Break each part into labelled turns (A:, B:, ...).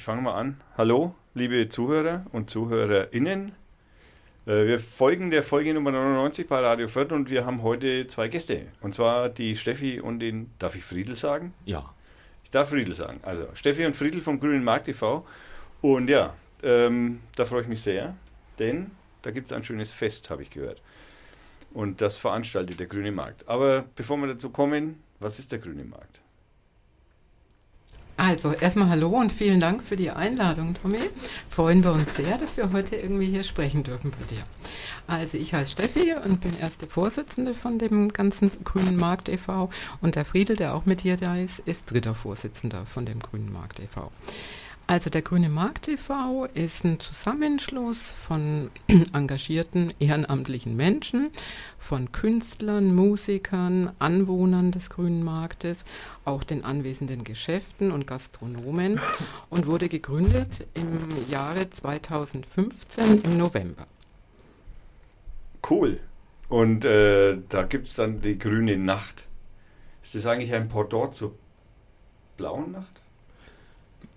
A: ich fange mal an. Hallo, liebe Zuhörer und ZuhörerInnen. Äh, wir folgen der Folge Nummer 99 bei Radio Fürth und wir haben heute zwei Gäste. Und zwar die Steffi und den, darf ich Friedel sagen?
B: Ja.
A: Ich darf Friedel sagen. Also Steffi und Friedel vom Grünen Markt TV. Und ja, ähm, da freue ich mich sehr, denn da gibt es ein schönes Fest, habe ich gehört. Und das veranstaltet der Grüne Markt. Aber bevor wir dazu kommen, was ist der Grüne Markt?
C: Also erstmal hallo und vielen Dank für die Einladung, Tommy. Freuen wir uns sehr, dass wir heute irgendwie hier sprechen dürfen bei dir. Also ich heiße Steffi und bin erste Vorsitzende von dem ganzen Grünen Markt e.V. und der Friedel, der auch mit dir da ist, ist dritter Vorsitzender von dem Grünen Markt e.V. Also der Grüne Markt TV ist ein Zusammenschluss von engagierten ehrenamtlichen Menschen, von Künstlern, Musikern, Anwohnern des Grünen Marktes, auch den anwesenden Geschäften und Gastronomen und wurde gegründet im Jahre 2015 im November.
A: Cool. Und äh, da gibt es dann die grüne Nacht. Ist das eigentlich ein Pendant zur blauen Nacht?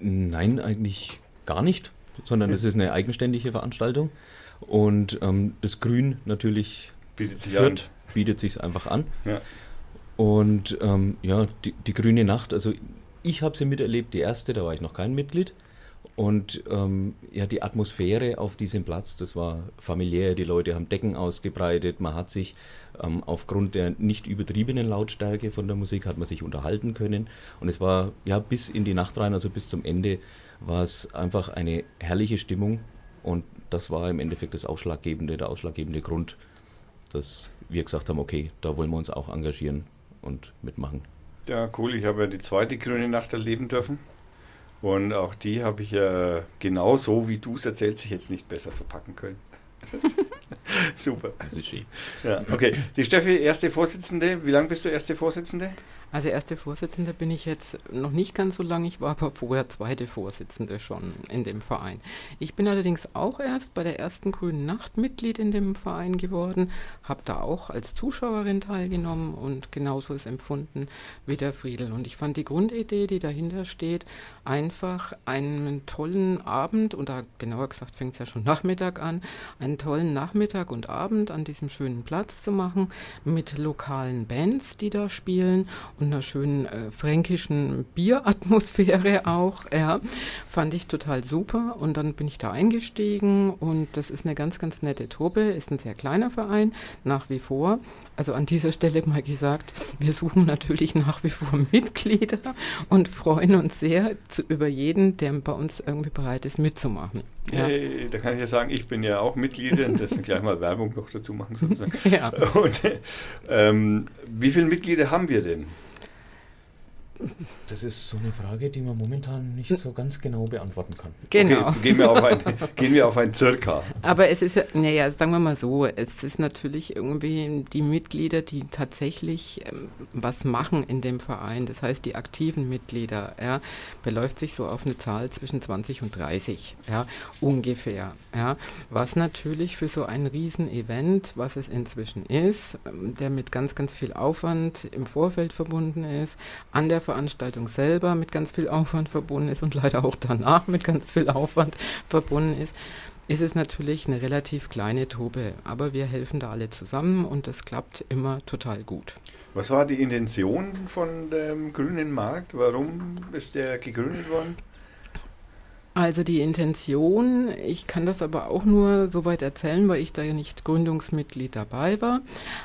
B: Nein, eigentlich gar nicht, sondern es ist eine eigenständige Veranstaltung. Und ähm, das Grün natürlich
A: bietet sich
B: führt, an. bietet sich einfach an.
A: Ja.
B: Und ähm, ja, die, die, Grüne Nacht, also ich habe sie miterlebt, die erste, da war ich noch kein Mitglied. Und ähm, ja, die Atmosphäre auf diesem Platz, das war familiär, die Leute haben Decken ausgebreitet, man hat sich ähm, aufgrund der nicht übertriebenen Lautstärke von der Musik hat man sich unterhalten können. Und es war ja bis in die Nacht rein, also bis zum Ende, war es einfach eine herrliche Stimmung. Und das war im Endeffekt das ausschlaggebende, der ausschlaggebende Grund, dass wir gesagt haben, okay, da wollen wir uns auch engagieren und mitmachen.
A: Ja, cool. Ich habe ja die zweite Grüne Nacht erleben dürfen. Und auch die habe ich ja genau so, wie du es erzählst, sich jetzt nicht besser verpacken können. Super.
B: Das ist schön.
A: Ja, okay. Die Steffi, erste Vorsitzende. Wie lange bist du erste Vorsitzende?
C: Also erste Vorsitzende bin ich jetzt noch nicht ganz so lange, ich war aber vorher zweite Vorsitzende schon in dem Verein. Ich bin allerdings auch erst bei der ersten Grünen Nacht Mitglied in dem Verein geworden, habe da auch als Zuschauerin teilgenommen und genauso ist empfunden wie der Friedel. Und ich fand die Grundidee, die dahinter steht, einfach einen tollen Abend, und da genauer gesagt fängt es ja schon Nachmittag an, einen tollen Nachmittag und Abend an diesem schönen Platz zu machen mit lokalen Bands, die da spielen einer schönen äh, fränkischen Bieratmosphäre auch. Ja, fand ich total super. Und dann bin ich da eingestiegen und das ist eine ganz, ganz nette Truppe. Ist ein sehr kleiner Verein, nach wie vor. Also an dieser Stelle mal gesagt, wir suchen natürlich nach wie vor Mitglieder und freuen uns sehr zu, über jeden, der bei uns irgendwie bereit ist, mitzumachen.
A: Ja. Hey, da kann ich ja sagen, ich bin ja auch Mitglied und das gleich mal Werbung noch dazu machen sozusagen.
C: ja.
A: Und, ähm, wie viele Mitglieder haben wir denn?
B: Das ist so eine Frage, die man momentan nicht so ganz genau beantworten kann.
C: Genau.
A: Okay, gehen, wir auf ein, gehen wir auf ein Circa.
C: Aber es ist ja, naja, sagen wir mal so, es ist natürlich irgendwie die Mitglieder, die tatsächlich ähm, was machen in dem Verein, das heißt die aktiven Mitglieder, ja, beläuft sich so auf eine Zahl zwischen 20 und 30, ja, ungefähr, ja, was natürlich für so ein Riesenevent, was es inzwischen ist, ähm, der mit ganz, ganz viel Aufwand im Vorfeld verbunden ist, an der Veranstaltung selber mit ganz viel Aufwand verbunden ist und leider auch danach mit ganz viel Aufwand verbunden ist, ist es natürlich eine relativ kleine Truppe. Aber wir helfen da alle zusammen und das klappt immer total gut.
A: Was war die Intention von dem Grünen Markt? Warum ist der gegründet worden?
C: Also die Intention, ich kann das aber auch nur soweit erzählen, weil ich da ja nicht Gründungsmitglied dabei war.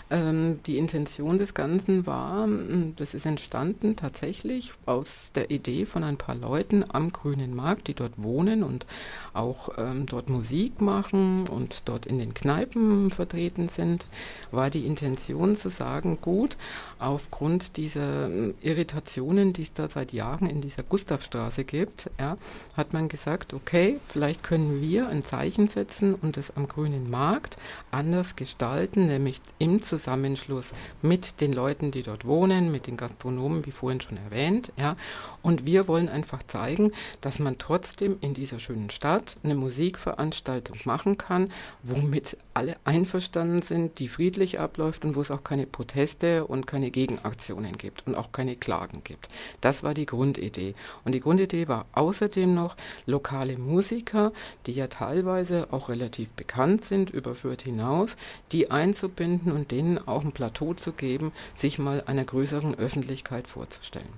C: Ähm, die Intention des Ganzen war, hm, das ist entstanden tatsächlich aus der Idee von ein paar Leuten am Grünen Markt, die dort wohnen und auch ähm, dort Musik machen und dort in den Kneipen vertreten sind, war die Intention zu sagen, gut, aufgrund dieser hm, Irritationen, die es da seit Jahren in dieser Gustavstraße gibt, ja, hat man gesagt, gesagt, okay, vielleicht können wir ein Zeichen setzen und es am grünen Markt anders gestalten, nämlich im Zusammenschluss mit den Leuten, die dort wohnen, mit den Gastronomen, wie vorhin schon erwähnt, ja. Und wir wollen einfach zeigen, dass man trotzdem in dieser schönen Stadt eine Musikveranstaltung machen kann, womit alle einverstanden sind, die friedlich abläuft und wo es auch keine Proteste und keine Gegenaktionen gibt und auch keine Klagen gibt. Das war die Grundidee. Und die Grundidee war außerdem noch, lokale Musiker, die ja teilweise auch relativ bekannt sind über Fürth hinaus, die einzubinden und denen auch ein Plateau zu geben, sich mal einer größeren Öffentlichkeit vorzustellen.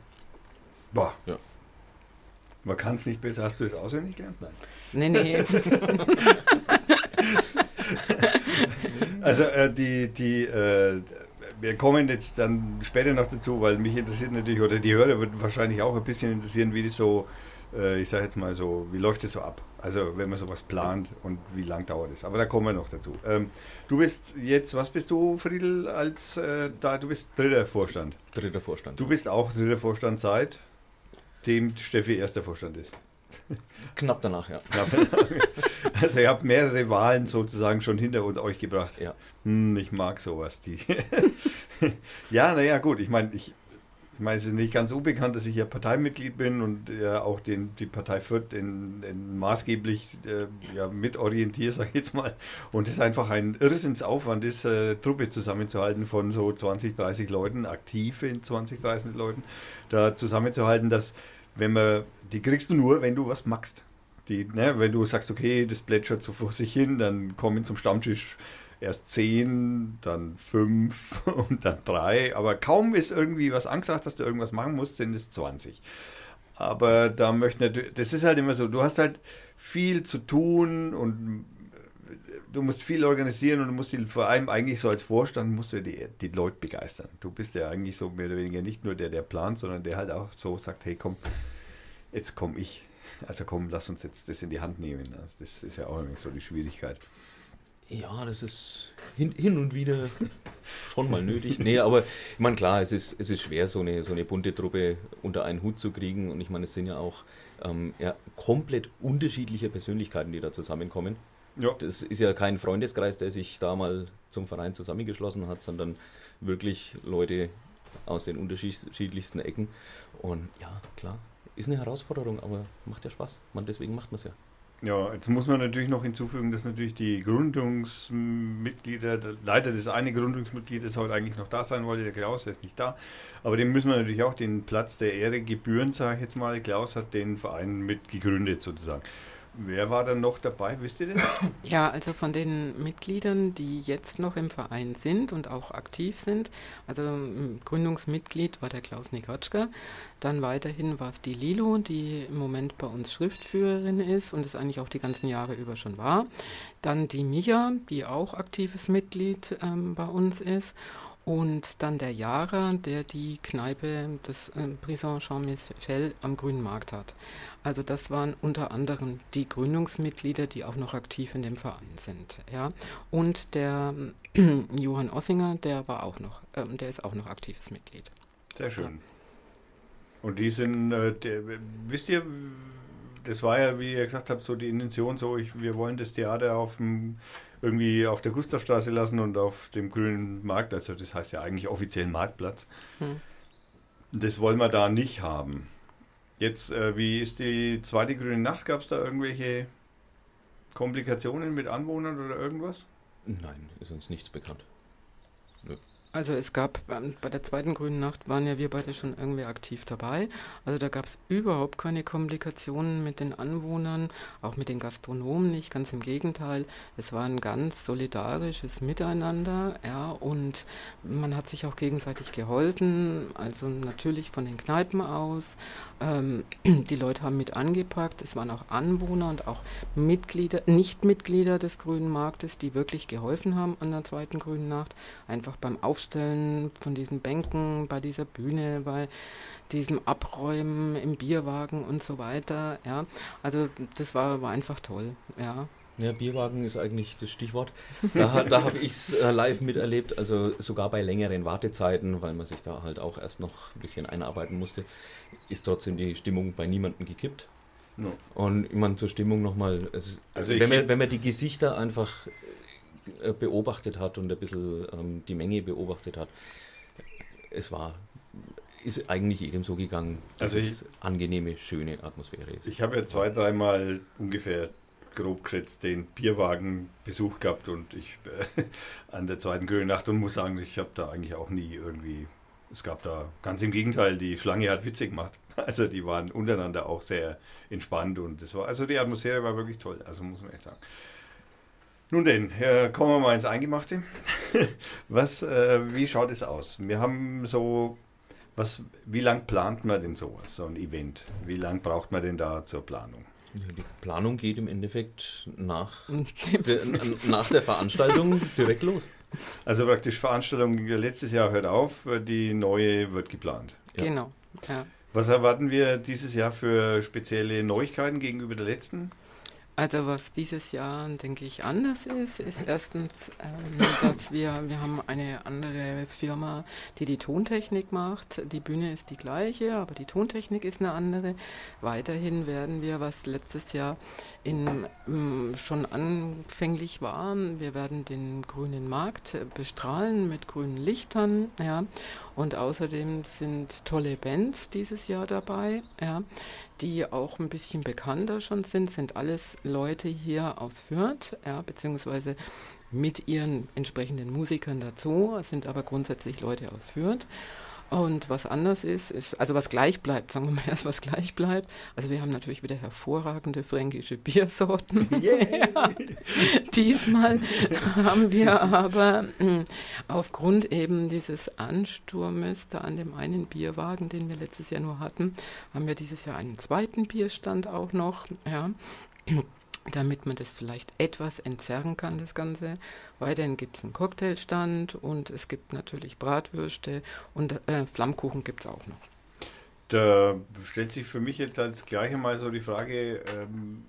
A: Boah. Ja. Man kann es nicht besser. Hast du das auswendig gelernt? Nein.
C: Nee, nee.
A: also äh, die, die äh, wir kommen jetzt dann später noch dazu, weil mich interessiert natürlich, oder die Hörer würden wahrscheinlich auch ein bisschen interessieren, wie das so, äh, ich sage jetzt mal so, wie läuft das so ab? Also wenn man sowas plant und wie lang dauert es. Aber da kommen wir noch dazu. Ähm, du bist jetzt, was bist du, Friedel, als äh, da, du bist dritter Vorstand.
B: Dritter Vorstand.
A: Du bist auch dritter Vorstand seit dem Steffi erster Vorstand ist.
B: Knapp danach, ja.
A: Also ihr habt mehrere Wahlen sozusagen schon hinter euch gebracht.
B: Ja.
A: Hm, ich mag sowas. Die ja, naja, gut. Ich meine, ich, ich meine, es ist nicht ganz unbekannt, dass ich ja Parteimitglied bin und ja auch den, die Partei Fürth in, in maßgeblich äh, ja, mitorientiere, sage ich jetzt mal. Und es einfach ein Irrsinnsaufwand ist, äh, Truppe zusammenzuhalten von so 20, 30 Leuten, aktive 20, 30 Leuten, da zusammenzuhalten, dass wenn man, die kriegst du nur, wenn du was magst. Die, ne, wenn du sagst, okay, das plätschert so vor sich hin, dann kommen zum Stammtisch erst zehn, dann fünf und dann drei. Aber kaum ist irgendwie was angesagt, dass du irgendwas machen musst, sind es 20. Aber da möchte das ist halt immer so, du hast halt viel zu tun und du musst viel organisieren und du musst die, vor allem eigentlich so als Vorstand musst du die, die Leute begeistern. Du bist ja eigentlich so mehr oder weniger nicht nur der, der plant, sondern der halt auch so sagt, hey komm, jetzt komme ich. Also komm, lass uns jetzt das in die Hand nehmen. Also das ist ja auch irgendwie so die Schwierigkeit.
B: Ja, das ist hin, hin und wieder schon mal nötig. Nee, aber ich meine, klar, es ist, es ist schwer, so eine, so eine bunte Truppe unter einen Hut zu kriegen. Und ich meine, es sind ja auch ähm, ja, komplett unterschiedliche Persönlichkeiten, die da zusammenkommen. Ja. Das ist ja kein Freundeskreis, der sich da mal zum Verein zusammengeschlossen hat, sondern wirklich Leute aus den unterschiedlichsten Ecken. Und ja, klar, ist eine Herausforderung, aber macht ja Spaß. Man, deswegen macht man es ja.
A: Ja, jetzt muss man natürlich noch hinzufügen, dass natürlich die Gründungsmitglieder, der Leiter des eine Gründungsmitglied ist heute eigentlich noch da sein wollte, der Klaus, der ist nicht da. Aber dem müssen wir natürlich auch den Platz der Ehre gebühren, sage ich jetzt mal. Klaus hat den Verein mit gegründet sozusagen. Wer war dann noch dabei, wisst ihr das?
C: Ja, also von den Mitgliedern, die jetzt noch im Verein sind und auch aktiv sind, also Gründungsmitglied war der Klaus Nikotschka, dann weiterhin war es die Lilo, die im Moment bei uns Schriftführerin ist und es eigentlich auch die ganzen Jahre über schon war, dann die Micha, die auch aktives Mitglied ähm, bei uns ist und dann der Jara, der die Kneipe des äh, Prison Jean-Michel am Grünen Markt hat. Also das waren unter anderem die Gründungsmitglieder, die auch noch aktiv in dem Verein sind. Ja. Und der äh, Johann Ossinger, der war auch noch, äh, der ist auch noch aktives Mitglied.
A: Sehr schön. Ja. Und die sind, äh, der, wisst ihr, das war ja, wie ihr gesagt habt, so die Intention, so ich, wir wollen das Theater auf dem irgendwie auf der Gustavstraße lassen und auf dem grünen Markt, also das heißt ja eigentlich offiziellen Marktplatz. Hm. Das wollen wir da nicht haben. Jetzt, äh, wie ist die zweite grüne Nacht? Gab es da irgendwelche Komplikationen mit Anwohnern oder irgendwas?
B: Nein, ist uns nichts bekannt.
C: Also es gab ähm, bei der zweiten Grünen Nacht waren ja wir beide schon irgendwie aktiv dabei. Also da gab es überhaupt keine Komplikationen mit den Anwohnern, auch mit den Gastronomen nicht, ganz im Gegenteil. Es war ein ganz solidarisches Miteinander, ja, und man hat sich auch gegenseitig geholfen, also natürlich von den Kneipen aus. Ähm, die Leute haben mit angepackt, es waren auch Anwohner und auch Mitglieder, Nichtmitglieder des Grünen Marktes, die wirklich geholfen haben an der zweiten Grünen Nacht, einfach beim Aufstehen Aufstellen von diesen Bänken, bei dieser Bühne, bei diesem Abräumen im Bierwagen und so weiter. Ja, also das war, war einfach toll. Ja.
B: Ja, Bierwagen ist eigentlich das Stichwort. Da, da habe ich es äh, live miterlebt, also sogar bei längeren Wartezeiten, weil man sich da halt auch erst noch ein bisschen einarbeiten musste, ist trotzdem die Stimmung bei niemandem gekippt. No. Und ich meine, zur Stimmung nochmal, also wenn, man, wenn man die Gesichter einfach beobachtet hat und ein bisschen ähm, die Menge beobachtet hat, es war, ist eigentlich jedem so gegangen, dass also es angenehme, schöne Atmosphäre ist.
A: Ich habe ja zwei, dreimal ungefähr grob geschätzt den Bierwagen-Besuch gehabt und ich äh, an der zweiten Grünen Nacht und muss sagen, ich habe da eigentlich auch nie irgendwie, es gab da ganz im Gegenteil, die Schlange hat witzig gemacht. Also die waren untereinander auch sehr entspannt und das war, also die Atmosphäre war wirklich toll, also muss man echt sagen. Nun denn, kommen wir mal ins Eingemachte. Was, äh, wie schaut es aus? Wir haben so, was, wie lang plant man denn sowas, so ein Event? Wie lang braucht man denn da zur Planung?
B: Die Planung geht im Endeffekt nach, der, nach der Veranstaltung direkt los.
A: Also praktisch Veranstaltung letztes Jahr hört auf, die neue wird geplant.
C: Ja. Genau. Ja.
A: Was erwarten wir dieses Jahr für spezielle Neuigkeiten gegenüber der letzten?
C: Also was dieses Jahr, denke ich, anders ist, ist erstens, ähm, dass wir, wir haben eine andere Firma, die die Tontechnik macht. Die Bühne ist die gleiche, aber die Tontechnik ist eine andere. Weiterhin werden wir, was letztes Jahr in, ähm, schon anfänglich war, wir werden den grünen Markt bestrahlen mit grünen Lichtern. Ja. Und außerdem sind tolle Bands dieses Jahr dabei. Ja die auch ein bisschen bekannter schon sind, sind alles Leute hier aus Fürth, ja, beziehungsweise mit ihren entsprechenden Musikern dazu, sind aber grundsätzlich Leute aus Fürth. Und was anders ist, ist, also was gleich bleibt, sagen wir mal erst, was gleich bleibt. Also wir haben natürlich wieder hervorragende fränkische Biersorten. Yeah. Diesmal haben wir aber hm, aufgrund eben dieses Ansturmes da an dem einen Bierwagen, den wir letztes Jahr nur hatten, haben wir dieses Jahr einen zweiten Bierstand auch noch. Ja damit man das vielleicht etwas entzerren kann, das Ganze. Weiterhin gibt es einen Cocktailstand und es gibt natürlich Bratwürste und äh, Flammkuchen gibt es auch noch.
A: Da stellt sich für mich jetzt als gleiche mal so die Frage, ähm,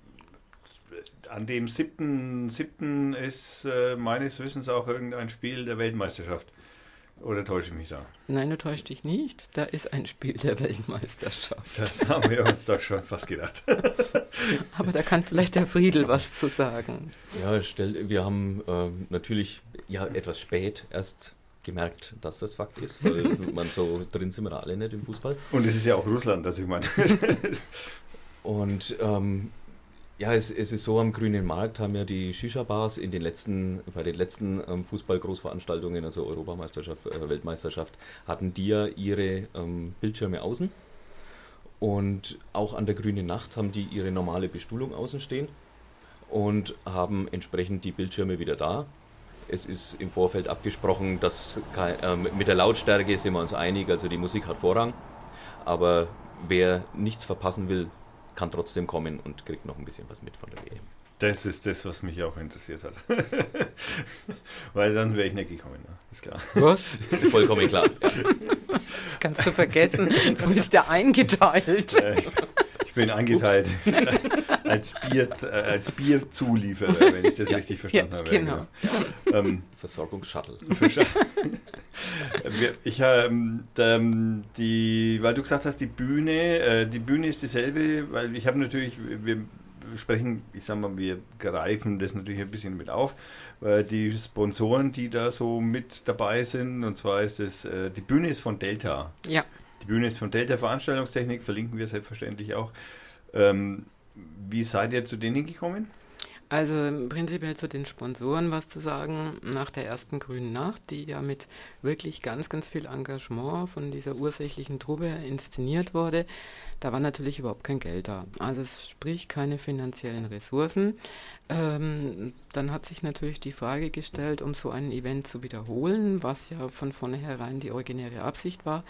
A: an dem 7.7. ist äh, meines Wissens auch irgendein Spiel der Weltmeisterschaft. Oder täusche ich mich da?
C: Nein, du täuschst dich nicht. Da ist ein Spiel der Weltmeisterschaft.
A: Das haben wir uns doch schon fast gedacht.
C: Aber da kann vielleicht der Friedel was zu sagen.
B: Ja, stell, wir haben äh, natürlich ja, etwas spät erst gemerkt, dass das Fakt ist, weil man so drin sind wir alle nicht im Fußball.
A: Und es ist ja auch Russland, das ich meine.
B: Und ähm, ja, es, es, ist so, am grünen Markt haben ja die Shisha-Bars in den letzten, bei den letzten ähm, Fußball-Großveranstaltungen, also Europameisterschaft, äh, Weltmeisterschaft, hatten die ja ihre ähm, Bildschirme außen. Und auch an der grünen Nacht haben die ihre normale Bestuhlung außen stehen und haben entsprechend die Bildschirme wieder da. Es ist im Vorfeld abgesprochen, dass äh, mit der Lautstärke sind wir uns einig, also die Musik hat Vorrang. Aber wer nichts verpassen will, kann trotzdem kommen und kriegt noch ein bisschen was mit von der WM.
A: Das ist das, was mich auch interessiert hat. Weil dann wäre ich nicht gekommen, ne? ist klar.
B: Was? Vollkommen klar. Ja.
C: Das kannst du vergessen. Du bist ja eingeteilt.
A: Ich bin eingeteilt als, Bier, äh, als Bierzulieferer, wenn ich das ja, richtig verstanden ja, habe.
B: Genau. genau. Ähm, Versorgungsshuttle.
A: ich ähm, die, weil du gesagt hast, die Bühne, äh, die Bühne ist dieselbe, weil ich habe natürlich, wir sprechen, ich sag mal, wir greifen das natürlich ein bisschen mit auf. Äh, die Sponsoren, die da so mit dabei sind, und zwar ist es, äh, die Bühne ist von Delta.
C: Ja.
A: Die Bühne ist von Delta Veranstaltungstechnik, verlinken wir selbstverständlich auch. Ähm, wie seid ihr zu denen gekommen?
C: Also prinzipiell zu den Sponsoren was zu sagen. Nach der ersten Grünen Nacht, die ja mit wirklich ganz, ganz viel Engagement von dieser ursächlichen Truppe inszeniert wurde, da war natürlich überhaupt kein Geld da. Also sprich keine finanziellen Ressourcen. Ähm, dann hat sich natürlich die Frage gestellt, um so ein Event zu wiederholen, was ja von vornherein die originäre Absicht war,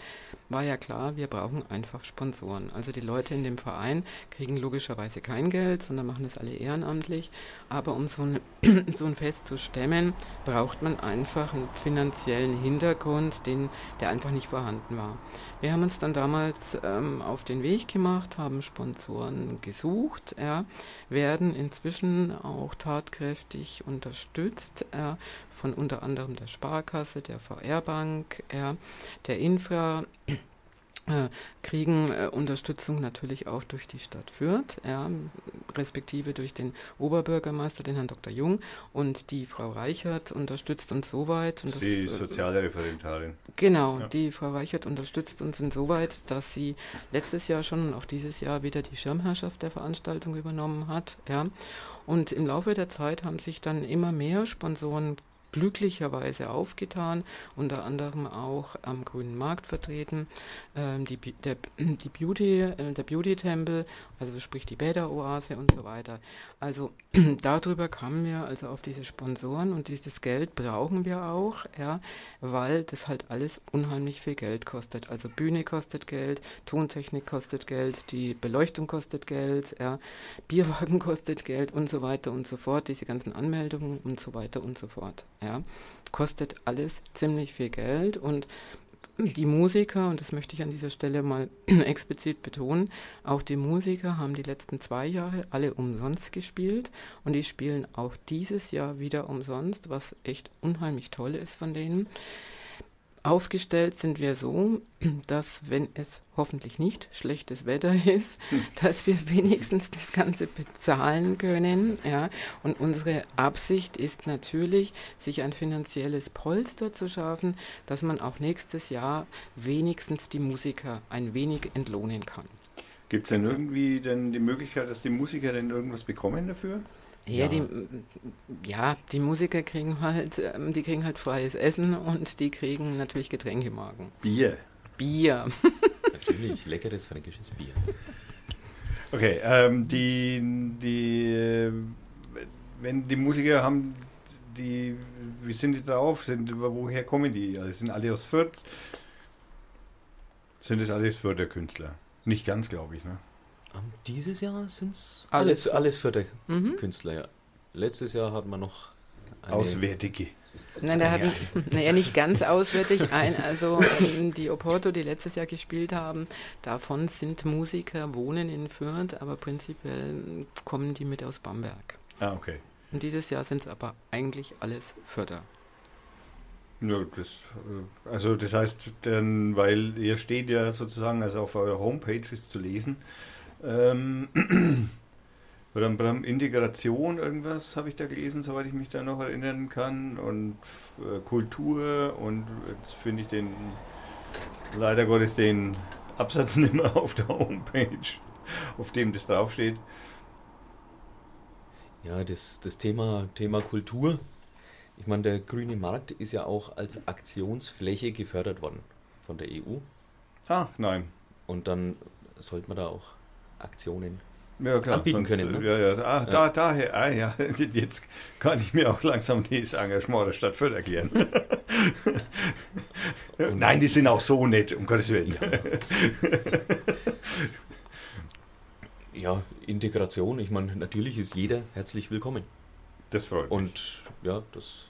C: war ja klar, wir brauchen einfach Sponsoren. Also die Leute in dem Verein kriegen logischerweise kein Geld, sondern machen das alle ehrenamtlich. Aber um so ein, so ein Fest zu stemmen, braucht man einfach einen finanziellen Hintergrund, den, der einfach nicht vorhanden war. Wir haben uns dann damals ähm, auf den Weg gemacht, haben Sponsoren gesucht, ja, werden inzwischen auch tatkräftig unterstützt. Äh, von unter anderem der Sparkasse, der VR-Bank, ja, der Infra äh, kriegen äh, Unterstützung natürlich auch durch die Stadt Fürth, ja, respektive durch den Oberbürgermeister, den Herrn Dr. Jung und die Frau Reichert unterstützt uns soweit. Und
A: die das, äh, soziale Referentarin.
C: Genau, ja. die Frau Reichert unterstützt uns insoweit, dass sie letztes Jahr schon und auch dieses Jahr wieder die Schirmherrschaft der Veranstaltung übernommen hat. Ja. Und im Laufe der Zeit haben sich dann immer mehr Sponsoren glücklicherweise aufgetan, unter anderem auch am Grünen Markt vertreten, ähm, die, der, die Beauty, äh, der Beauty-Tempel, also sprich die Bäderoase und so weiter. Also darüber kamen wir also auf diese Sponsoren und dieses Geld brauchen wir auch, ja, weil das halt alles unheimlich viel Geld kostet. Also Bühne kostet Geld, Tontechnik kostet Geld, die Beleuchtung kostet Geld, ja, Bierwagen kostet Geld und so weiter und so fort, diese ganzen Anmeldungen und so weiter und so fort. Ja. Kostet alles ziemlich viel Geld und die Musiker, und das möchte ich an dieser Stelle mal explizit betonen, auch die Musiker haben die letzten zwei Jahre alle umsonst gespielt und die spielen auch dieses Jahr wieder umsonst, was echt unheimlich toll ist von denen. Aufgestellt sind wir so, dass wenn es hoffentlich nicht schlechtes Wetter ist, dass wir wenigstens das Ganze bezahlen können. Ja. Und unsere Absicht ist natürlich, sich ein finanzielles Polster zu schaffen, dass man auch nächstes Jahr wenigstens die Musiker ein wenig entlohnen kann.
A: Gibt es denn irgendwie denn die Möglichkeit, dass die Musiker denn irgendwas bekommen dafür?
C: Ja, ja, Die, ja, die Musiker kriegen halt, ähm, die kriegen halt freies Essen und die kriegen natürlich Getränkemarken.
A: Bier.
C: Bier.
B: natürlich, leckeres fränkisches Bier.
A: Okay, ähm, die, die, wenn die Musiker haben, die, wie sind die drauf? Sind, woher kommen die? Also sind alle aus Fürth? Sind das alles Fürther Künstler? Nicht ganz, glaube ich, ne?
B: Dieses Jahr sind es alles, alles die mhm. Künstler, ja. Letztes Jahr hatten wir noch
A: Auswärtige.
C: Nein, der hat naja, nicht ganz auswärtig ein. Also ähm, die Oporto, die letztes Jahr gespielt haben, davon sind Musiker, wohnen in Fürth, aber prinzipiell kommen die mit aus Bamberg.
A: Ah, okay.
C: Und dieses Jahr sind es aber eigentlich alles Förder.
A: Ja, das, äh, also das heißt, denn, weil ihr steht ja sozusagen, also auf eurer Homepage ist zu lesen, ähm, oder Integration, irgendwas habe ich da gelesen, soweit ich mich da noch erinnern kann. Und äh, Kultur und jetzt finde ich den, leider Gottes, den Absatz nicht mehr auf der Homepage, auf dem das draufsteht.
B: Ja, das, das Thema, Thema Kultur. Ich meine, der grüne Markt ist ja auch als Aktionsfläche gefördert worden von der EU.
A: Ah, nein.
B: Und dann sollte man da auch Aktionen
A: ja, klar,
B: anbieten sonst, können. Ne?
A: Ja, ja. Ah. Da, daher, ah, ja, jetzt kann ich mir auch langsam dieses Engagement der Stadt Fürth erklären. Nein, die sind auch so nett, um Gottes Willen.
B: Ja, Integration, ich meine, natürlich ist jeder herzlich willkommen.
A: Das freut mich.
B: Und ja, das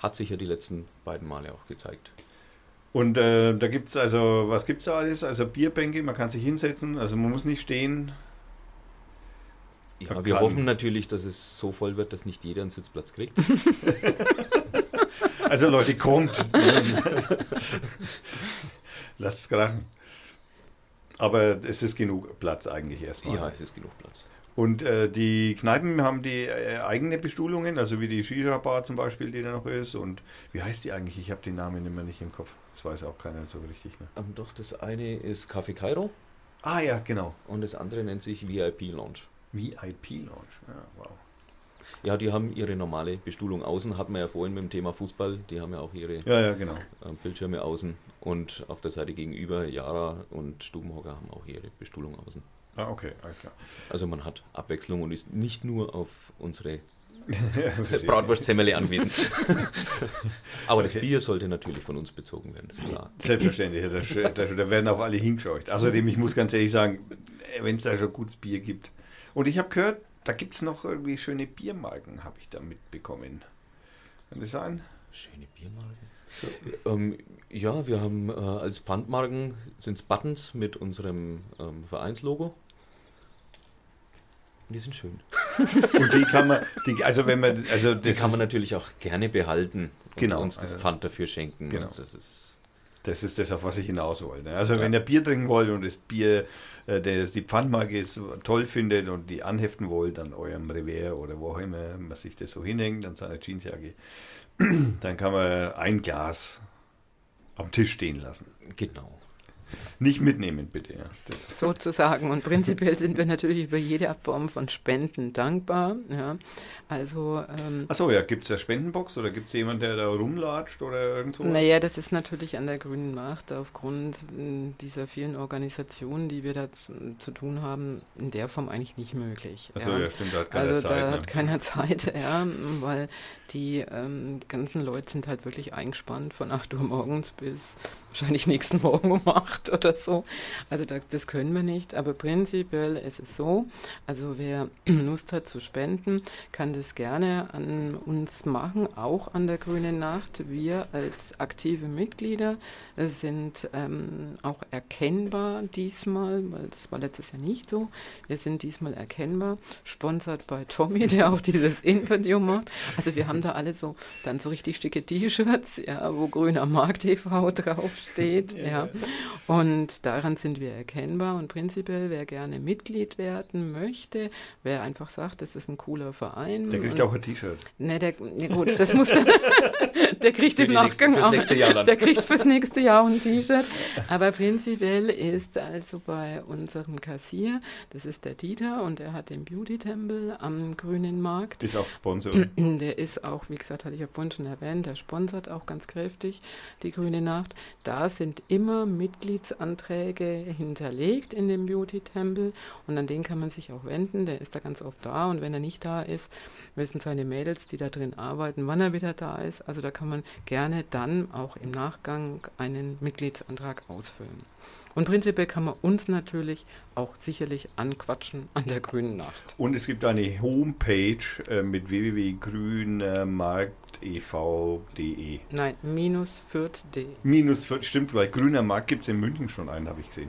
B: hat sich ja die letzten beiden Male auch gezeigt.
A: Und äh, da gibt es also, was gibt es da alles? Also Bierbänke, man kann sich hinsetzen, also man muss nicht stehen.
B: Ja, wir hoffen natürlich, dass es so voll wird, dass nicht jeder einen Sitzplatz kriegt.
A: also Leute, kommt. Lasst es krachen. Aber es ist genug Platz eigentlich erstmal.
B: Ja, es ist genug Platz.
A: Und äh, die Kneipen haben die äh, eigene Bestuhlungen, also wie die Shisha-Bar zum Beispiel, die da noch ist. Und wie heißt die eigentlich? Ich habe den Namen immer nicht im Kopf. Das weiß auch keiner so richtig. Ne?
B: Ähm, doch, das eine ist Café Cairo.
A: Ah ja, genau.
B: Und das andere nennt sich VIP Lounge.
A: VIP Lounge, ja, wow.
B: Ja, die haben ihre normale Bestuhlung außen, hatten wir ja vorhin mit dem Thema Fußball, die haben ja auch ihre
A: ja, ja, genau.
B: Äh, Bildschirme außen und auf der Seite gegenüber Yara und Stubenhocker haben auch ihre Bestuhlung außen.
A: Ah, okay, alles klar.
B: Also man hat Abwechslung und ist nicht nur auf unsere Bratwurstsemmele angewiesen. Aber das Bier sollte natürlich von uns bezogen werden, das ist klar.
A: Selbstverständlich, da, da werden auch alle hingescheucht. Außerdem, ich muss ganz ehrlich sagen, wenn es da schon gutes Bier gibt. Und ich habe gehört, da gibt es noch irgendwie schöne Biermarken, habe ich da mitbekommen. Kann das sein?
B: Schöne Biermarken? So. Ähm, ja, wir haben äh, als Pfandmarken sind Buttons mit unserem ähm, Vereinslogo. Die sind schön.
A: und die kann man, die, also wenn man, also
B: die kann man natürlich auch gerne behalten
A: und genau,
B: uns das also, Pfand dafür schenken.
A: Genau. Das ist, das ist das, auf was ich hinaus wollte. Also ja. wenn ihr Bier trinken wollt und das Bier, äh, das die Pfandmarke ist, toll findet und die anheften wollt an eurem Revier oder wo auch immer man sich das so hinhängt, an seiner Jeansjacke, dann kann man ein Glas am Tisch stehen lassen.
B: Genau.
A: Nicht mitnehmen, bitte. Ja.
C: Sozusagen. Und prinzipiell sind wir natürlich über jede Form von Spenden dankbar. Ja. Also,
A: ähm, Achso, ja, gibt es ja Spendenbox oder gibt es jemanden, der da rumlatscht oder irgendwo?
C: Naja, das ist natürlich an der grünen Macht aufgrund hm, dieser vielen Organisationen, die wir da zu, zu tun haben, in der Form eigentlich nicht möglich.
A: Achso, ja. ja, stimmt, da hat
C: keiner
A: also, Zeit.
C: Da ne? hat keiner Zeit, ja, weil die ähm, ganzen Leute sind halt wirklich eingespannt von 8 Uhr morgens bis wahrscheinlich nächsten Morgen um 8 oder so. Also das, das können wir nicht, aber prinzipiell ist es so, also wer Lust hat zu spenden, kann das gerne an uns machen, auch an der Grünen Nacht. Wir als aktive Mitglieder sind ähm, auch erkennbar diesmal, weil das war letztes Jahr nicht so. Wir sind diesmal erkennbar, sponsert bei Tommy, der auch dieses Interview macht. Also wir haben da alle so dann so richtig schicke T-Shirts, ja, wo grüner Markt TV draufsteht, ja. ja. Und daran sind wir erkennbar und prinzipiell, wer gerne Mitglied werden möchte, wer einfach sagt, das ist ein cooler Verein.
A: Der kriegt auch ein T-Shirt.
C: Ne, der, ne, gut, das muss der, der kriegt im Nachgang auch. Der kriegt fürs nächste Jahr ein T-Shirt. Aber prinzipiell ist also bei unserem Kassier, das ist der Dieter und er hat den Beauty-Tempel am Grünen Markt.
A: Ist auch Sponsor.
C: Der ist auch, wie gesagt, hatte ich ja vorhin schon erwähnt, der sponsert auch ganz kräftig die Grüne Nacht. Da sind immer Mitgliedsanträge hinterlegt in dem Beauty-Tempel und an den kann man sich auch wenden. Der ist da ganz oft da und wenn er nicht da ist, wissen seine Mädels, die da drin arbeiten, wann er wieder da ist. Also da kann man gerne dann auch im Nachgang einen Mitgliedsantrag ausfüllen. Und prinzipiell kann man uns natürlich auch sicherlich anquatschen an der Grünen Nacht.
A: Und es gibt eine Homepage äh, mit www.grünermarkt.ev.de.
C: Nein, minus Fürth.de.
A: Minus Fürth, stimmt, weil Grüner Markt gibt es in München schon einen, habe ich gesehen.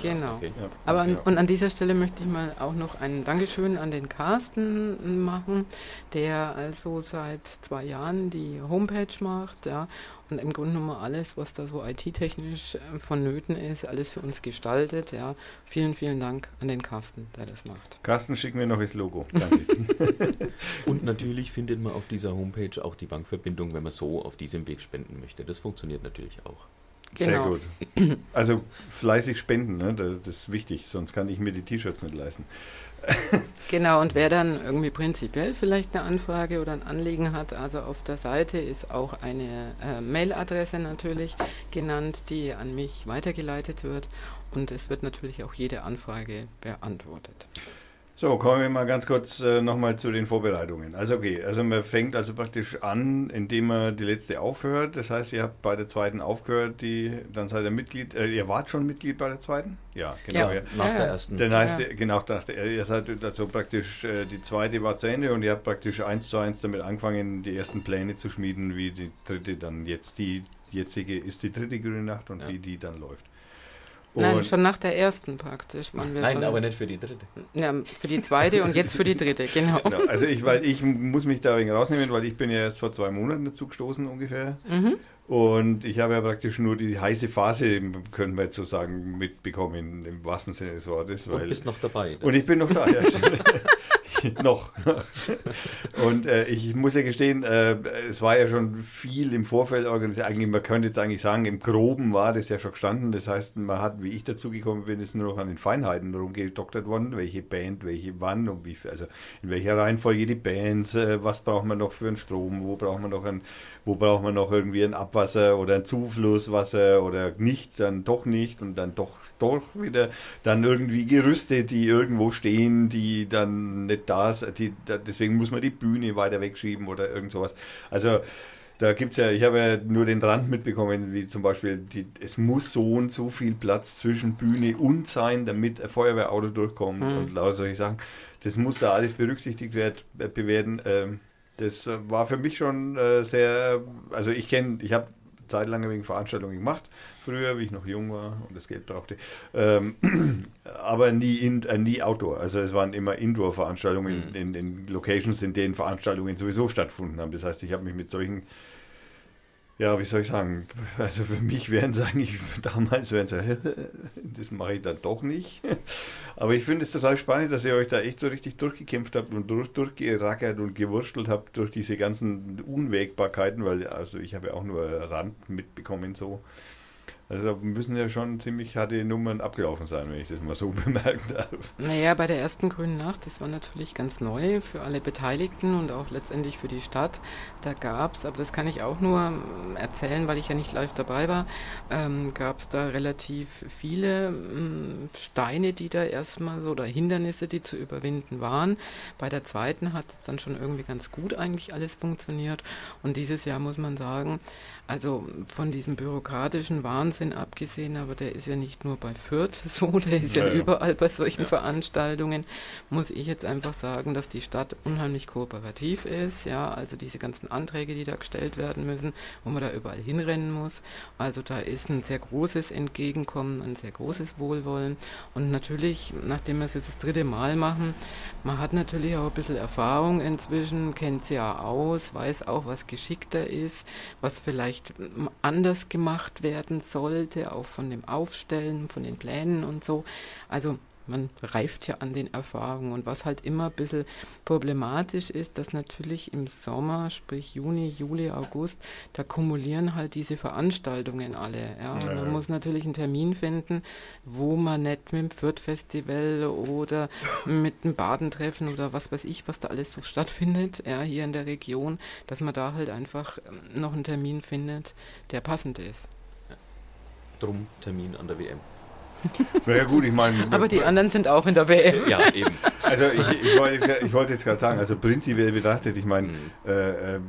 C: genau. Okay. Ja. Aber ja. und an dieser Stelle möchte ich mal auch noch ein Dankeschön an den Carsten machen, der also seit zwei Jahren die Homepage macht, ja, und im Grunde genommen alles, was da so IT-technisch äh, vonnöten ist, alles für uns gestaltet. Ja. Vielen, vielen Dank an den Carsten, der das macht.
A: Carsten, schicken wir noch das Logo. Danke.
B: und natürlich findet man auf dieser Homepage auch die Bankverbindung, wenn man so auf diesem Weg spenden möchte. Das funktioniert natürlich auch.
A: Genau. Sehr gut. Also fleißig spenden, ne? das ist wichtig, sonst kann ich mir die T-Shirts nicht leisten.
C: Genau, und wer dann irgendwie prinzipiell vielleicht eine Anfrage oder ein Anliegen hat, also auf der Seite ist auch eine äh, Mailadresse natürlich genannt, die an mich weitergeleitet wird und es wird natürlich auch jede Anfrage beantwortet.
A: So, kommen wir mal ganz kurz äh, nochmal zu den Vorbereitungen. Also okay, also man fängt also praktisch an, indem man die letzte aufhört. Das heißt, ihr habt bei der zweiten aufgehört, die, dann seid ihr Mitglied, äh, ihr wart schon Mitglied bei der zweiten?
B: Ja, genau. Ja, ja. Nach der ersten.
A: Dann heißt, ja. genau, nach der, ihr seid also praktisch, äh, die zweite war zu Ende und ihr habt praktisch eins zu eins damit angefangen, die ersten Pläne zu schmieden, wie die dritte dann jetzt die jetzige ist die dritte Grüne Nacht und wie die dann läuft.
C: Und Nein, schon nach der ersten praktisch.
B: Waren wir Nein, schon, aber nicht für die dritte.
C: Ja, für die zweite und jetzt für die dritte, genau. genau.
A: Also ich, weil ich muss mich da wegen rausnehmen, weil ich bin ja erst vor zwei Monaten dazu gestoßen ungefähr. Mhm. Und ich habe ja praktisch nur die heiße Phase, können wir jetzt so sagen, mitbekommen, im wahrsten Sinne des Wortes.
B: Weil, und bist noch dabei.
A: Und ich bin noch da, ja. noch. Und äh, ich muss ja gestehen, äh, es war ja schon viel im Vorfeld organisiert. Eigentlich, man könnte jetzt eigentlich sagen, im Groben war das ja schon gestanden. Das heißt, man hat, wie ich dazugekommen bin, ist nur noch an den Feinheiten rumgedoktert worden, welche Band, welche wann und wie, also in welcher Reihenfolge die Bands, äh, was braucht man noch für einen Strom, wo braucht man noch ein, wo braucht man noch irgendwie ein Abwasser oder ein Zuflusswasser oder nicht, dann doch nicht und dann doch, doch wieder, dann irgendwie Gerüste, die irgendwo stehen, die dann nicht da sind, die, deswegen muss man die Bühne weiter wegschieben oder irgend sowas. Also da gibt es ja, ich habe ja nur den Rand mitbekommen, wie zum Beispiel, die, es muss so und so viel Platz zwischen Bühne und sein, damit ein Feuerwehrauto durchkommt mhm. und lauter solche Sachen. Das muss da alles berücksichtigt werd, werden. Ähm, das war für mich schon äh, sehr, also ich kenne, ich habe zeitlang wegen Veranstaltungen gemacht, früher, wie ich noch jung war und das Geld brauchte, ähm, aber nie, in, äh, nie Outdoor. Also es waren immer Indoor-Veranstaltungen mhm. in, in, Locations, in denen Veranstaltungen sowieso stattgefunden haben. Das heißt, ich habe mich mit solchen ja, wie soll ich sagen, also für mich wären es eigentlich, damals wären es das mache ich dann doch nicht. Aber ich finde es total spannend, dass ihr euch da echt so richtig durchgekämpft habt und durch, durchgerackert und gewurstelt habt durch diese ganzen Unwägbarkeiten, weil also ich habe ja auch nur Rand mitbekommen so. Also da müssen ja schon ziemlich harte Nummern abgelaufen sein, wenn ich das mal so bemerken darf.
C: Naja, bei der ersten Grünen Nacht, das war natürlich ganz neu für alle Beteiligten und auch letztendlich für die Stadt. Da gab es, aber das kann ich auch nur ähm, erzählen, weil ich ja nicht live dabei war, ähm, gab es da relativ viele ähm, Steine, die da erstmal so, oder Hindernisse, die zu überwinden waren. Bei der zweiten hat es dann schon irgendwie ganz gut eigentlich alles funktioniert. Und dieses Jahr muss man sagen, also von diesem bürokratischen Wahnsinn abgesehen, aber der ist ja nicht nur bei Fürth so, der ist ja, ja, überall bei solchen ja. Veranstaltungen, muss ich jetzt einfach sagen, dass die Stadt unheimlich kooperativ ist. Ja, also diese ganzen Anträge, die da gestellt werden müssen, wo man da überall hinrennen muss. Also da ist ein sehr großes Entgegenkommen, ein sehr großes Wohlwollen. Und natürlich, nachdem wir es jetzt das dritte Mal machen, man hat natürlich auch ein bisschen Erfahrung inzwischen, kennt sie ja aus, weiß auch, was geschickter ist, was vielleicht anders gemacht werden sollte, auch von dem Aufstellen, von den Plänen und so. Also man reift ja an den Erfahrungen. Und was halt immer ein bisschen problematisch ist, dass natürlich im Sommer, sprich Juni, Juli, August, da kumulieren halt diese Veranstaltungen alle. Ja. Und man muss natürlich einen Termin finden, wo man nicht mit dem Fürth-Festival oder mit dem Badentreffen oder was weiß ich, was da alles so stattfindet, ja, hier in der Region, dass man da halt einfach ähm, noch einen Termin findet, der passend ist.
B: Drum Termin an der WM.
A: Naja gut, ich meine...
C: Aber die anderen sind auch in der WM.
B: Ja, eben.
A: Also ich, ich wollte jetzt, ich wollte jetzt gerade sagen, also prinzipiell betrachtet, ich meine, mhm. äh, äh,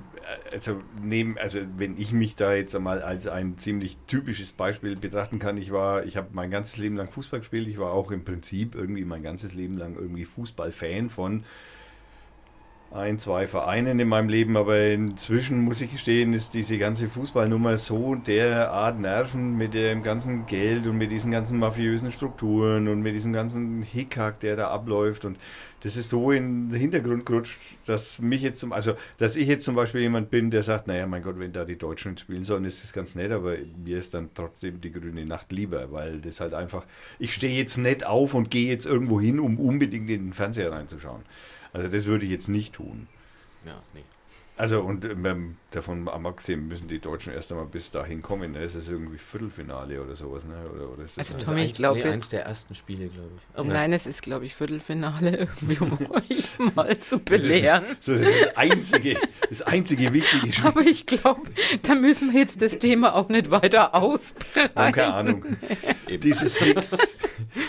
A: also neben, also wenn ich mich da jetzt einmal als ein ziemlich typisches Beispiel betrachten kann, ich war, ich habe mein ganzes Leben lang Fußball gespielt, ich war auch im Prinzip irgendwie mein ganzes Leben lang irgendwie Fußballfan von ein, zwei Vereinen in meinem Leben, aber inzwischen muss ich gestehen, ist diese ganze Fußballnummer so derart nerven mit dem ganzen Geld und mit diesen ganzen mafiösen Strukturen und mit diesem ganzen Hickhack, der da abläuft und das ist so in den Hintergrund gerutscht, dass mich jetzt zum, also dass ich jetzt zum Beispiel jemand bin, der sagt, naja, mein Gott, wenn da die Deutschen spielen sollen, ist das ganz nett, aber mir ist dann trotzdem die grüne Nacht lieber, weil das halt einfach, ich stehe jetzt nicht auf und gehe jetzt irgendwo hin, um unbedingt in den Fernseher reinzuschauen. Also das würde ich jetzt nicht tun.
B: Ja, nee.
A: Also und ähm, davon abgesehen müssen die Deutschen erst einmal bis dahin kommen. Ne? Es ist irgendwie Viertelfinale oder sowas. Ne? Oder, oder ist
C: das also Tommy, ich glaube...
B: Nee, eins der ersten Spiele, glaube ich.
C: Oh, nein, es ist, glaube ich, Viertelfinale irgendwie, um euch mal zu belehren.
A: So, das ist das einzige, das einzige wichtige
C: Spiel. Aber ich glaube, da müssen wir jetzt das Thema auch nicht weiter ausbreiten.
A: keine Ahnung. dieses, Hick,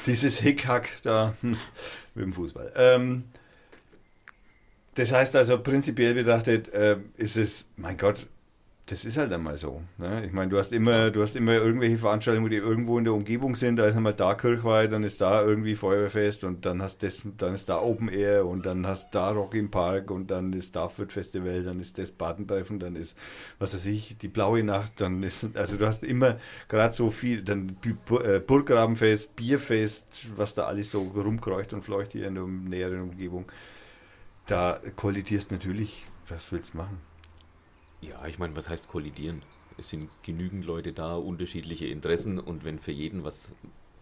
A: dieses Hickhack da hm, mit dem Fußball. Ähm, das heißt also, prinzipiell betrachtet, äh, ist es, mein Gott, das ist halt einmal so. Ne? Ich meine, du hast immer, du hast immer irgendwelche Veranstaltungen, die irgendwo in der Umgebung sind. Da ist einmal da Kirchweih, dann ist da irgendwie Feuerwehrfest und dann hast das, dann ist da Open Air und dann hast da Rock im Park und dann ist da Fürth Festival, dann ist das Badentreffen, dann ist, was weiß ich, die Blaue Nacht, dann ist, also du hast immer gerade so viel, dann äh, Burggrabenfest, Bierfest, was da alles so rumkreucht und fleucht hier in der näheren Umgebung da kollidierst natürlich, was willst du machen?
B: Ja, ich meine, was heißt kollidieren? Es sind genügend Leute da, unterschiedliche Interessen und wenn für jeden was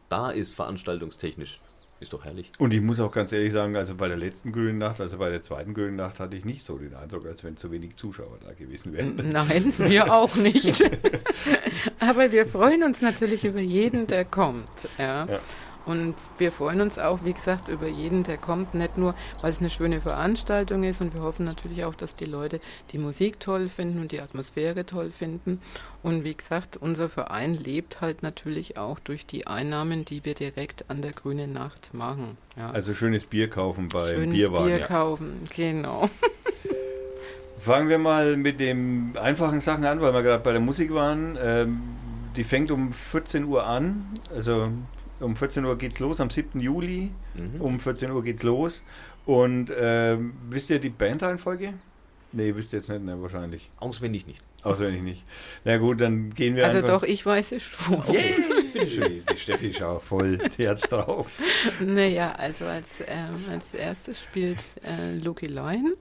B: da ist, veranstaltungstechnisch, ist doch herrlich.
A: Und ich muss auch ganz ehrlich sagen, also bei der letzten Grünen Nacht, also bei der zweiten Grünen Nacht, hatte ich nicht so den Eindruck, als wenn zu wenig Zuschauer da gewesen wären.
C: Nein, wir auch nicht. Aber wir freuen uns natürlich über jeden, der kommt. Ja. ja. Und wir freuen uns auch, wie gesagt, über jeden, der kommt. Nicht nur, weil es eine schöne Veranstaltung ist und wir hoffen natürlich auch, dass die Leute die Musik toll finden und die Atmosphäre toll finden. Und wie gesagt, unser Verein lebt halt natürlich auch durch die Einnahmen, die wir direkt an der Grünen Nacht machen.
A: Ja. Also schönes Bier kaufen beim schönes Bierwagen.
C: Bier ja. kaufen, genau.
A: Fangen wir mal mit den einfachen Sachen an, weil wir gerade bei der Musik waren. Ähm, die fängt um 14 Uhr an. Also um 14 Uhr geht's los, am 7. Juli. Mhm. Um 14 Uhr geht's los. Und äh, wisst ihr die Bandreihenfolge? Nee, wisst ihr jetzt nicht, ne, wahrscheinlich.
B: Auswendig nicht.
A: Auswendig nicht. Na gut, dann gehen wir
C: Also einfach. doch, ich weiß es schon.
A: Okay. Schön. Die Steffi schaut voll Herz drauf.
C: Naja, also als, ähm, als erstes spielt äh, Lucky Loin.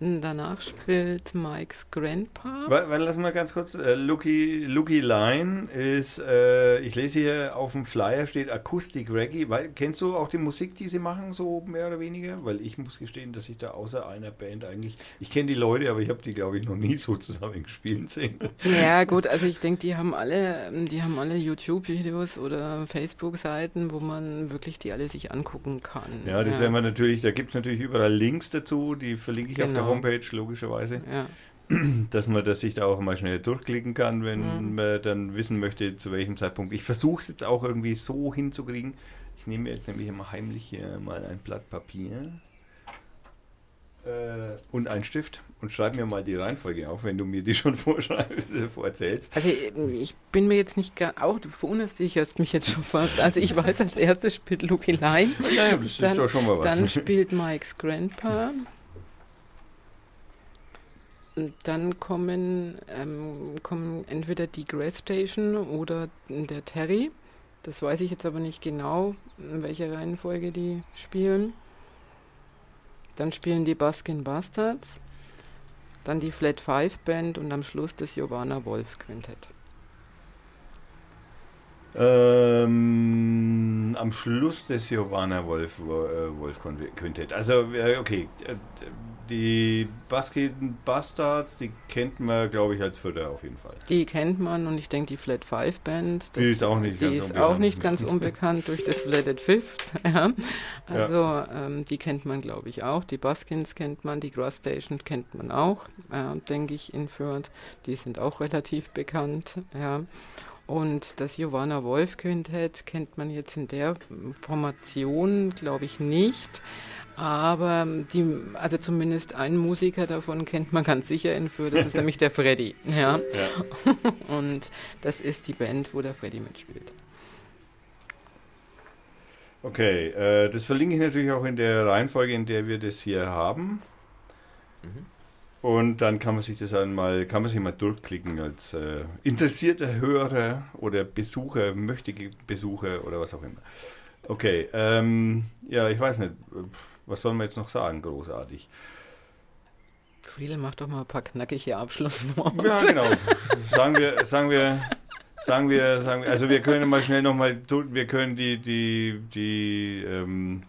C: Danach spielt Mike's Grandpa.
A: Weil lass mal ganz kurz. Äh, Lucky, Lucky Line ist, äh, ich lese hier auf dem Flyer steht Akustik Reggae. Weil, kennst du auch die Musik, die sie machen, so mehr oder weniger? Weil ich muss gestehen, dass ich da außer einer Band eigentlich, ich kenne die Leute, aber ich habe die, glaube ich, noch nie so zusammen gespielt sehen.
C: Ja, gut, also ich denke, die haben alle, die haben alle YouTube-Videos oder Facebook-Seiten, wo man wirklich die alle sich angucken kann.
A: Ja, das ja. werden wir natürlich, da gibt es natürlich überall Links dazu, die verlinke ich genau. auf der genau. Homepage, logischerweise. Ja. Dass man das sich da auch mal schnell durchklicken kann, wenn mhm. man dann wissen möchte, zu welchem Zeitpunkt. Ich versuche es jetzt auch irgendwie so hinzukriegen. Ich nehme jetzt nämlich immer heimlich hier mal ein Blatt Papier äh, und einen Stift und schreib mir mal die Reihenfolge auf, wenn du mir die schon vorerzählst.
C: Also ich bin mir jetzt nicht gar, auch du hast mich jetzt schon fast. Also ich weiß, als erstes spielt Lucky Line.
A: Ja, das dann, ist doch schon mal was.
C: Dann spielt Mike's Grandpa. Dann kommen, ähm, kommen entweder die Grass Station oder der Terry. Das weiß ich jetzt aber nicht genau, in welcher Reihenfolge die spielen. Dann spielen die Baskin Bastards. Dann die Flat Five Band und am Schluss das Giovanna Wolf Quintett.
A: Ähm, am Schluss des Giovanna Wolf, äh, Wolf Quintett. Also, okay, äh, die Basket Bastards, die kennt man, glaube ich, als Vierter auf jeden Fall.
C: Die kennt man und ich denke, die Flat Five Band,
A: das, die ist auch nicht,
C: die ganz, ist unbekannt. Auch nicht ganz unbekannt durch das Flatted Fifth. Ja. Also, ja. Ähm, die kennt man, glaube ich, auch. Die Baskins kennt man, die Grass Station kennt man auch, äh, denke ich, in Fürth. Die sind auch relativ bekannt. Ja. Und das Giovanna Wolf Quintett kennt man jetzt in der Formation, glaube ich, nicht. Aber die, also zumindest einen Musiker davon kennt man ganz sicher in Fürth, das ist nämlich der Freddy. Ja? ja. Und das ist die Band, wo der Freddy mitspielt.
A: Okay, äh, das verlinke ich natürlich auch in der Reihenfolge, in der wir das hier haben. Mhm. Und dann kann man sich das einmal, kann man sich mal durchklicken als äh, interessierter Hörer oder Besucher, möchtige Besucher oder was auch immer. Okay, ähm, ja, ich weiß nicht, was soll man jetzt noch sagen, großartig.
C: Friedel, mach doch mal ein paar knackige Abschlussworte.
A: Ja, genau. Sagen wir, sagen wir, sagen wir, sagen wir, also wir können mal schnell nochmal, wir können die, die, die, ähm,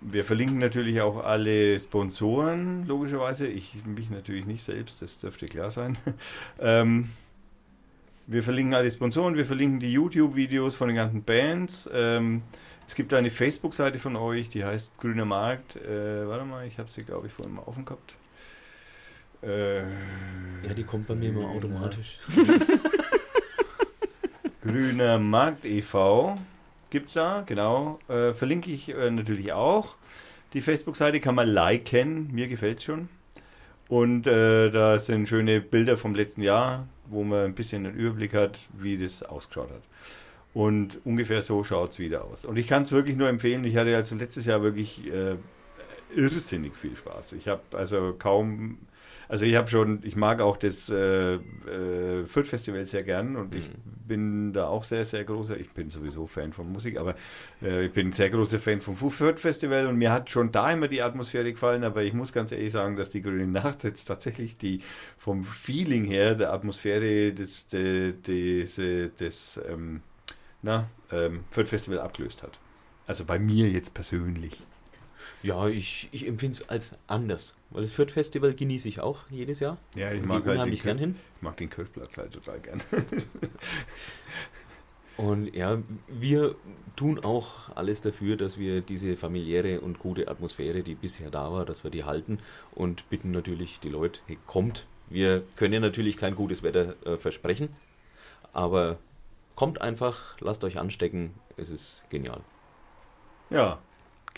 A: wir verlinken natürlich auch alle Sponsoren, logischerweise. Ich mich natürlich nicht selbst, das dürfte klar sein. ähm, wir verlinken alle Sponsoren, wir verlinken die YouTube-Videos von den ganzen Bands. Ähm, es gibt eine Facebook-Seite von euch, die heißt Grüner Markt. Äh, warte mal, ich habe sie, glaube ich, vorhin mal offen gehabt.
B: Äh, ja, die kommt bei mir immer automatisch.
A: Grüner Markt e.V gibt es da, genau. Äh, verlinke ich äh, natürlich auch. Die Facebook-Seite kann man liken, mir gefällt es schon. Und äh, da sind schöne Bilder vom letzten Jahr, wo man ein bisschen einen Überblick hat, wie das ausgeschaut hat. Und ungefähr so schaut es wieder aus. Und ich kann es wirklich nur empfehlen. Ich hatte also letztes Jahr wirklich äh, irrsinnig viel Spaß. Ich habe also kaum also ich habe schon, ich mag auch das äh, äh, Fürth Festival sehr gern und mhm. ich bin da auch sehr, sehr großer, ich bin sowieso Fan von Musik, aber äh, ich bin ein sehr großer Fan vom Fürth Festival und mir hat schon da immer die Atmosphäre gefallen, aber ich muss ganz ehrlich sagen, dass die Grüne Nacht jetzt tatsächlich die vom Feeling her, der Atmosphäre des, des, des, des ähm, na, ähm, Fürth Festival abgelöst hat. Also bei mir jetzt persönlich.
B: Ja, ich, ich empfinde es als anders. Weil das Fürth Festival genieße ich auch jedes Jahr.
A: Ja, ich mag halt den, gern hin. Ich mag den Kirchplatz halt total gern.
B: und ja, wir tun auch alles dafür, dass wir diese familiäre und gute Atmosphäre, die bisher da war, dass wir die halten und bitten natürlich die Leute, hey, kommt. Wir können ja natürlich kein gutes Wetter äh, versprechen, aber kommt einfach, lasst euch anstecken, es ist genial.
A: Ja,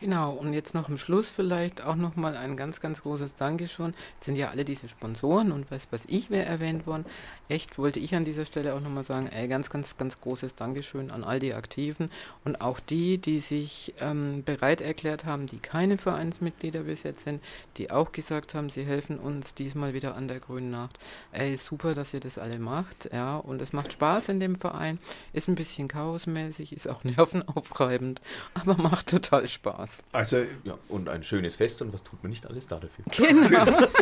C: Genau, und jetzt noch am Schluss vielleicht auch nochmal ein ganz, ganz großes Dankeschön. Jetzt sind ja alle diese Sponsoren und was, was ich wäre erwähnt worden. Echt wollte ich an dieser Stelle auch nochmal sagen, ey, ganz, ganz, ganz großes Dankeschön an all die Aktiven und auch die, die sich ähm, bereit erklärt haben, die keine Vereinsmitglieder bis jetzt sind, die auch gesagt haben, sie helfen uns diesmal wieder an der Grünen Nacht. Ey, super, dass ihr das alle macht, ja, und es macht Spaß in dem Verein, ist ein bisschen chaosmäßig, ist auch nervenaufreibend, aber macht total Spaß. Spaß.
B: Also, ja, und ein schönes Fest und was tut man nicht alles da dafür?
C: Genau.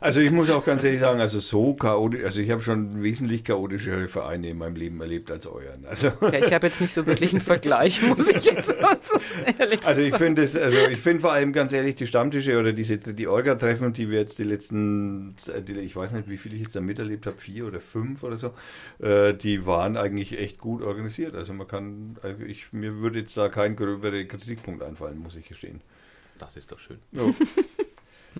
A: Also ich muss auch ganz ehrlich sagen, also so chaotisch, also ich habe schon wesentlich chaotischere Vereine in meinem Leben erlebt als euren. Also,
C: ja, ich habe jetzt nicht so wirklich einen Vergleich, muss ich jetzt mal so
A: ehrlich Also ich finde es, also ich finde vor allem ganz ehrlich die Stammtische oder diese die Orga-Treffen, die wir jetzt die letzten, die, ich weiß nicht, wie viele ich jetzt da miterlebt habe, vier oder fünf oder so, äh, die waren eigentlich echt gut organisiert. Also man kann, also ich, mir würde jetzt da kein gröberer Kritikpunkt einfallen, muss ich gestehen.
B: Das ist doch schön.
C: Ja.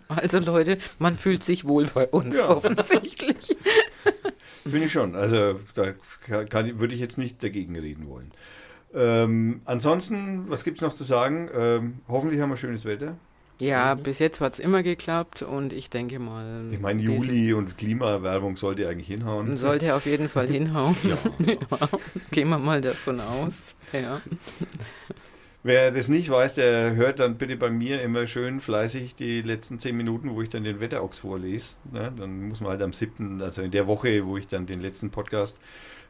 C: Also Leute, man fühlt sich wohl bei uns ja. offensichtlich.
A: Finde ich schon. Also da kann, würde ich jetzt nicht dagegen reden wollen. Ähm, ansonsten, was gibt es noch zu sagen? Ähm, hoffentlich haben wir schönes Wetter.
C: Ja, mhm. bis jetzt hat es immer geklappt und ich denke mal.
A: Ich meine, Juli und Klimaerwärmung sollte eigentlich hinhauen.
C: Sollte auf jeden Fall hinhauen. ja. ja. Gehen wir mal davon aus. Ja.
A: Wer das nicht weiß, der hört dann bitte bei mir immer schön fleißig die letzten zehn Minuten, wo ich dann den Wetterochs vorlese. Ne? Dann muss man halt am siebten, also in der Woche, wo ich dann den letzten Podcast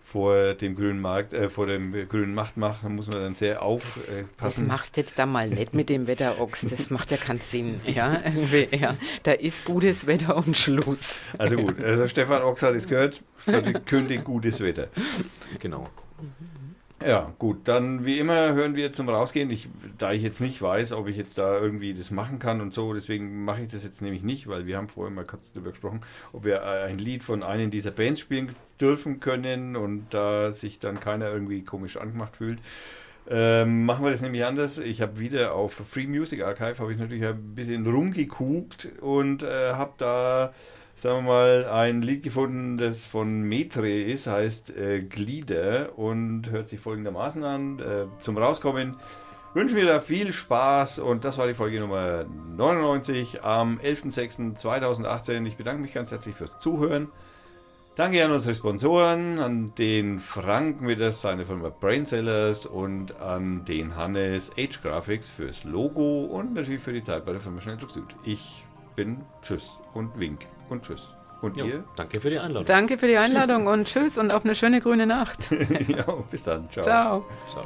A: vor dem grünen Markt, äh, vor dem grünen Macht mache, muss man dann sehr aufpassen. Das
C: machst jetzt da mal nicht mit dem Wetterochs, das macht ja keinen Sinn. Ja, irgendwie, ja. Da ist gutes Wetter und Schluss.
A: Also gut, also Stefan Ochs hat es gehört, verkündigt gutes Wetter.
B: Genau.
A: Ja, gut, dann wie immer hören wir zum Rausgehen. Ich, da ich jetzt nicht weiß, ob ich jetzt da irgendwie das machen kann und so, deswegen mache ich das jetzt nämlich nicht, weil wir haben vorher mal kurz darüber gesprochen, ob wir äh, ein Lied von einem dieser Bands spielen dürfen können und da sich dann keiner irgendwie komisch angemacht fühlt. Ähm, machen wir das nämlich anders. Ich habe wieder auf Free Music Archive, habe ich natürlich ein bisschen rumgeguckt und äh, habe da sagen wir mal, ein Lied gefunden, das von Metre ist, heißt äh, Glieder und hört sich folgendermaßen an. Äh, zum Rauskommen wünschen wir da viel Spaß und das war die Folge Nummer 99 am 11.06.2018. Ich bedanke mich ganz herzlich fürs Zuhören. Danke an unsere Sponsoren, an den Frank mit seiner Firma Brainsellers und an den Hannes Age Graphics fürs Logo und natürlich für die Zeit bei der Firma Schnelldruck Süd. Ich bin Tschüss und Wink und tschüss. Und jo, ihr?
B: Danke für die Einladung.
C: Danke für die Einladung tschüss. und tschüss und auf eine schöne grüne Nacht.
A: ja, bis dann.
C: Ciao. Ciao. Ciao.